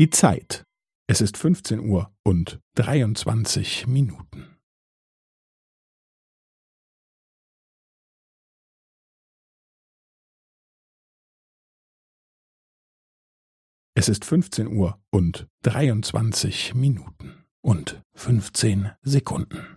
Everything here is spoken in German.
Die Zeit. Es ist 15 Uhr und 23 Minuten. Es ist 15 Uhr und 23 Minuten und 15 Sekunden.